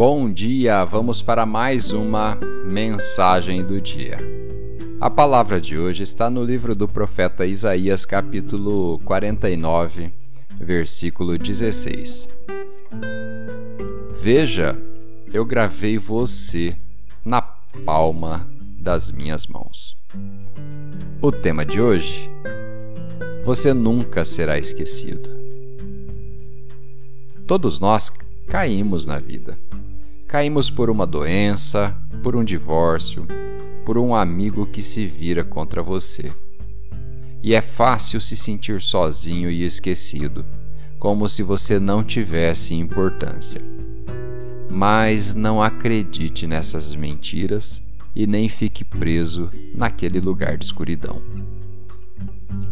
Bom dia, vamos para mais uma mensagem do dia. A palavra de hoje está no livro do profeta Isaías, capítulo 49, versículo 16. Veja, eu gravei você na palma das minhas mãos. O tema de hoje: Você nunca será esquecido. Todos nós caímos na vida. Caímos por uma doença, por um divórcio, por um amigo que se vira contra você. E é fácil se sentir sozinho e esquecido, como se você não tivesse importância. Mas não acredite nessas mentiras e nem fique preso naquele lugar de escuridão.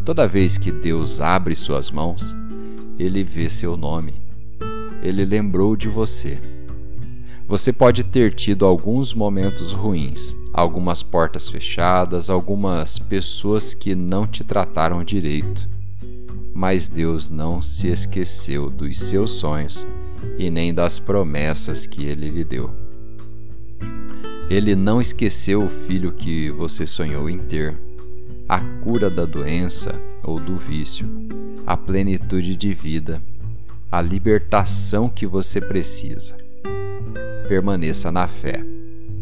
Toda vez que Deus abre suas mãos, ele vê seu nome. Ele lembrou de você você pode ter tido alguns momentos ruins, algumas portas fechadas, algumas pessoas que não te trataram direito. Mas Deus não se esqueceu dos seus sonhos e nem das promessas que ele lhe deu. Ele não esqueceu o filho que você sonhou em ter, a cura da doença ou do vício, a plenitude de vida, a libertação que você precisa permaneça na fé.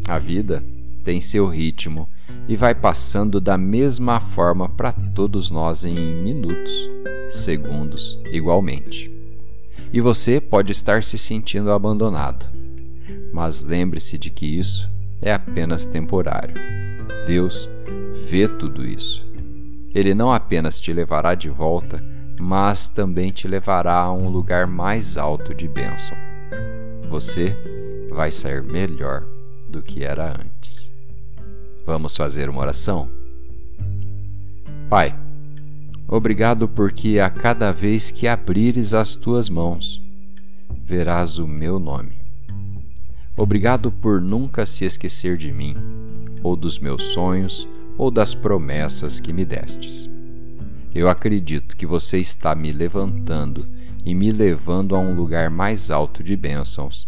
A vida tem seu ritmo e vai passando da mesma forma para todos nós em minutos, segundos, igualmente. E você pode estar se sentindo abandonado, mas lembre-se de que isso é apenas temporário. Deus vê tudo isso. Ele não apenas te levará de volta, mas também te levará a um lugar mais alto de bênção. Você vai sair melhor do que era antes. Vamos fazer uma oração? Pai, obrigado porque a cada vez que abrires as tuas mãos, verás o meu nome. Obrigado por nunca se esquecer de mim, ou dos meus sonhos, ou das promessas que me destes. Eu acredito que você está me levantando e me levando a um lugar mais alto de bênçãos